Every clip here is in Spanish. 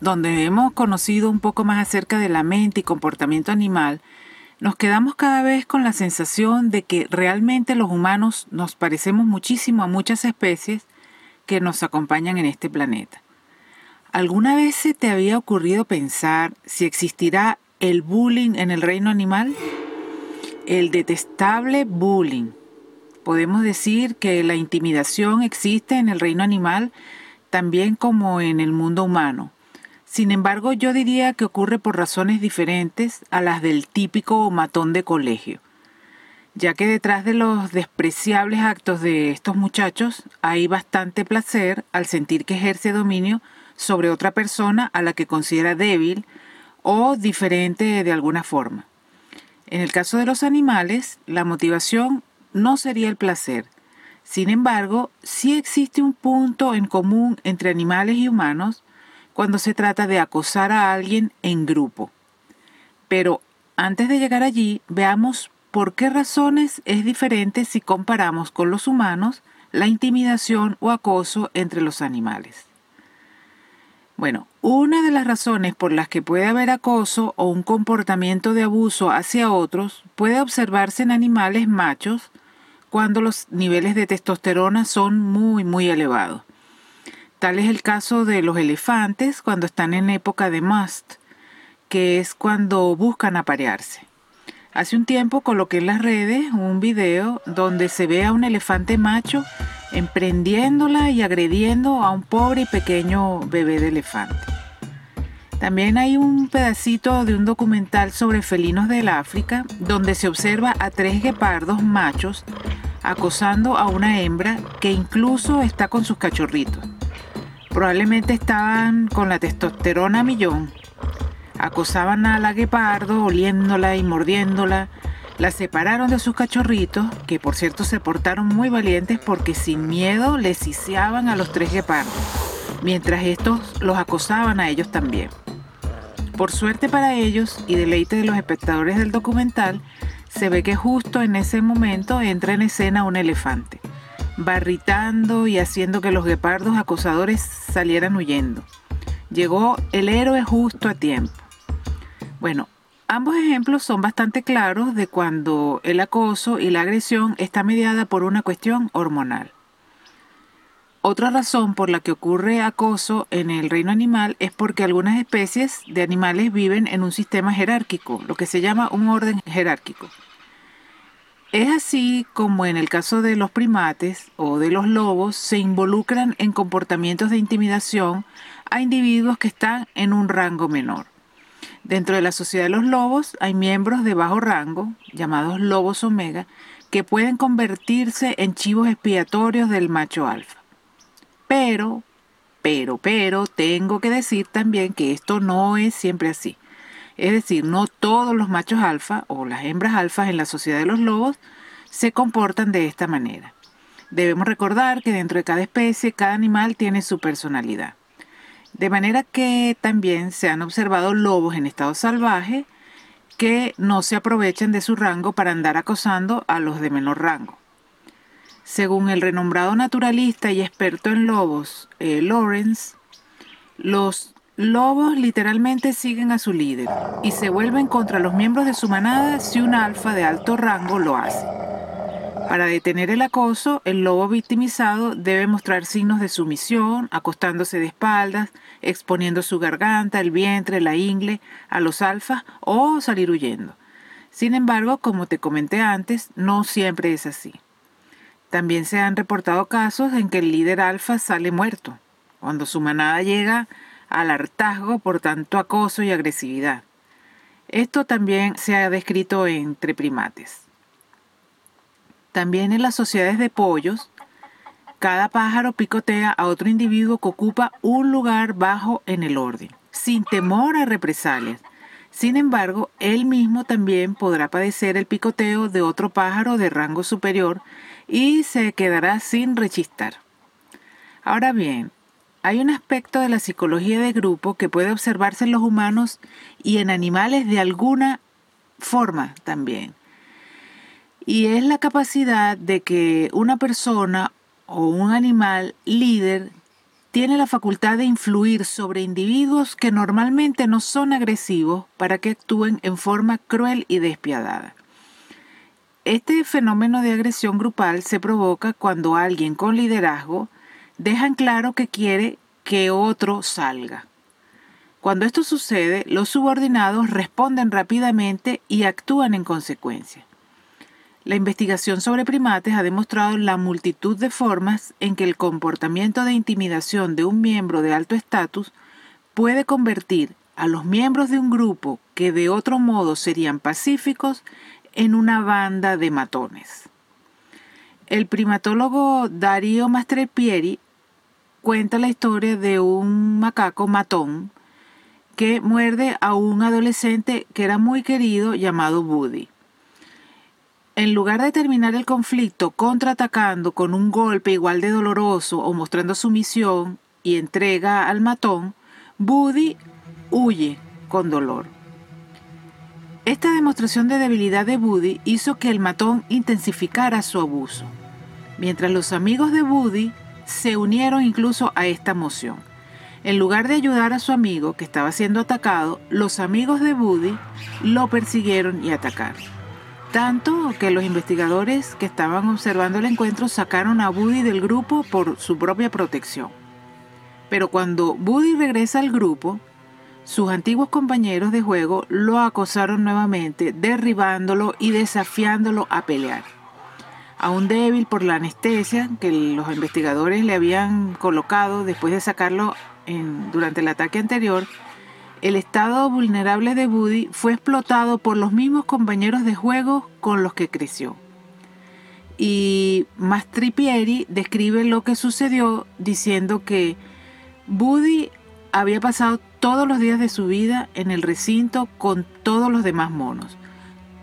donde hemos conocido un poco más acerca de la mente y comportamiento animal, nos quedamos cada vez con la sensación de que realmente los humanos nos parecemos muchísimo a muchas especies que nos acompañan en este planeta. ¿Alguna vez se te había ocurrido pensar si existirá el bullying en el reino animal? El detestable bullying. Podemos decir que la intimidación existe en el reino animal también como en el mundo humano. Sin embargo, yo diría que ocurre por razones diferentes a las del típico matón de colegio, ya que detrás de los despreciables actos de estos muchachos hay bastante placer al sentir que ejerce dominio sobre otra persona a la que considera débil o diferente de alguna forma. En el caso de los animales, la motivación no sería el placer. Sin embargo, sí existe un punto en común entre animales y humanos cuando se trata de acosar a alguien en grupo. Pero antes de llegar allí, veamos por qué razones es diferente si comparamos con los humanos la intimidación o acoso entre los animales. Bueno, una de las razones por las que puede haber acoso o un comportamiento de abuso hacia otros puede observarse en animales machos cuando los niveles de testosterona son muy, muy elevados. Tal es el caso de los elefantes cuando están en época de must, que es cuando buscan aparearse. Hace un tiempo coloqué en las redes un video donde se ve a un elefante macho emprendiéndola y agrediendo a un pobre y pequeño bebé de elefante. También hay un pedacito de un documental sobre felinos del África donde se observa a tres guepardos machos acosando a una hembra que incluso está con sus cachorritos. Probablemente estaban con la testosterona a millón. Acosaban a la guepardo, oliéndola y mordiéndola. La separaron de sus cachorritos, que por cierto se portaron muy valientes porque sin miedo les ciciaban a los tres guepardos, mientras estos los acosaban a ellos también. Por suerte para ellos y deleite de los espectadores del documental, se ve que justo en ese momento entra en escena un elefante barritando y haciendo que los guepardos acosadores salieran huyendo. Llegó el héroe justo a tiempo. Bueno, ambos ejemplos son bastante claros de cuando el acoso y la agresión está mediada por una cuestión hormonal. Otra razón por la que ocurre acoso en el reino animal es porque algunas especies de animales viven en un sistema jerárquico, lo que se llama un orden jerárquico. Es así como en el caso de los primates o de los lobos se involucran en comportamientos de intimidación a individuos que están en un rango menor. Dentro de la sociedad de los lobos hay miembros de bajo rango, llamados lobos omega, que pueden convertirse en chivos expiatorios del macho alfa. Pero, pero, pero, tengo que decir también que esto no es siempre así. Es decir, no todos los machos alfa o las hembras alfas en la sociedad de los lobos se comportan de esta manera. Debemos recordar que dentro de cada especie, cada animal tiene su personalidad. De manera que también se han observado lobos en estado salvaje que no se aprovechan de su rango para andar acosando a los de menor rango. Según el renombrado naturalista y experto en lobos, eh, Lawrence, los Lobos literalmente siguen a su líder y se vuelven contra los miembros de su manada si un alfa de alto rango lo hace. Para detener el acoso, el lobo victimizado debe mostrar signos de sumisión, acostándose de espaldas, exponiendo su garganta, el vientre, la ingle a los alfas o salir huyendo. Sin embargo, como te comenté antes, no siempre es así. También se han reportado casos en que el líder alfa sale muerto, cuando su manada llega al hartazgo por tanto acoso y agresividad. Esto también se ha descrito entre primates. También en las sociedades de pollos, cada pájaro picotea a otro individuo que ocupa un lugar bajo en el orden, sin temor a represalias. Sin embargo, él mismo también podrá padecer el picoteo de otro pájaro de rango superior y se quedará sin rechistar. Ahora bien, hay un aspecto de la psicología de grupo que puede observarse en los humanos y en animales de alguna forma también. Y es la capacidad de que una persona o un animal líder tiene la facultad de influir sobre individuos que normalmente no son agresivos para que actúen en forma cruel y despiadada. Este fenómeno de agresión grupal se provoca cuando alguien con liderazgo deja en claro que quiere que otro salga. Cuando esto sucede, los subordinados responden rápidamente y actúan en consecuencia. La investigación sobre primates ha demostrado la multitud de formas en que el comportamiento de intimidación de un miembro de alto estatus puede convertir a los miembros de un grupo que de otro modo serían pacíficos en una banda de matones. El primatólogo Darío Mastrepieri cuenta la historia de un macaco matón que muerde a un adolescente que era muy querido llamado Buddy. En lugar de terminar el conflicto contraatacando con un golpe igual de doloroso o mostrando sumisión y entrega al matón, Buddy huye con dolor. Esta demostración de debilidad de Buddy hizo que el matón intensificara su abuso, mientras los amigos de Buddy se unieron incluso a esta moción. En lugar de ayudar a su amigo que estaba siendo atacado, los amigos de Buddy lo persiguieron y atacaron. Tanto que los investigadores que estaban observando el encuentro sacaron a Buddy del grupo por su propia protección. Pero cuando Buddy regresa al grupo, sus antiguos compañeros de juego lo acosaron nuevamente, derribándolo y desafiándolo a pelear. Aún débil por la anestesia que los investigadores le habían colocado después de sacarlo durante el ataque anterior, el estado vulnerable de Buddy fue explotado por los mismos compañeros de juego con los que creció. Y Mastripieri describe lo que sucedió diciendo que Buddy había pasado todos los días de su vida en el recinto con todos los demás monos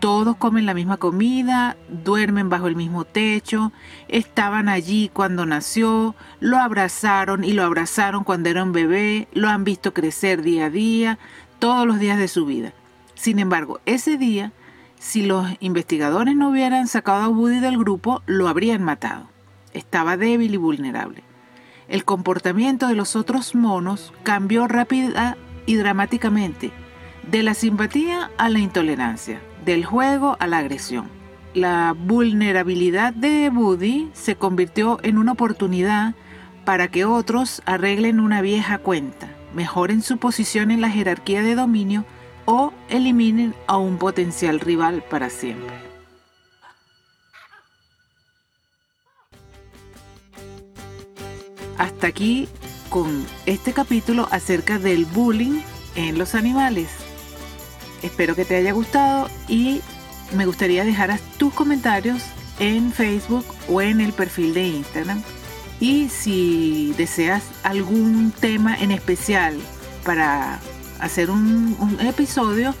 todos comen la misma comida, duermen bajo el mismo techo, estaban allí cuando nació, lo abrazaron y lo abrazaron cuando era un bebé, lo han visto crecer día a día, todos los días de su vida. Sin embargo, ese día, si los investigadores no hubieran sacado a Woody del grupo, lo habrían matado. Estaba débil y vulnerable. El comportamiento de los otros monos cambió rápida y dramáticamente, de la simpatía a la intolerancia del juego a la agresión. La vulnerabilidad de Buddy se convirtió en una oportunidad para que otros arreglen una vieja cuenta, mejoren su posición en la jerarquía de dominio o eliminen a un potencial rival para siempre. Hasta aquí con este capítulo acerca del bullying en los animales. Espero que te haya gustado y me gustaría dejar tus comentarios en Facebook o en el perfil de Instagram. Y si deseas algún tema en especial para hacer un, un episodio,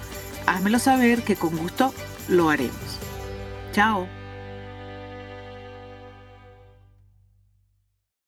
házmelo saber que con gusto lo haremos. Chao.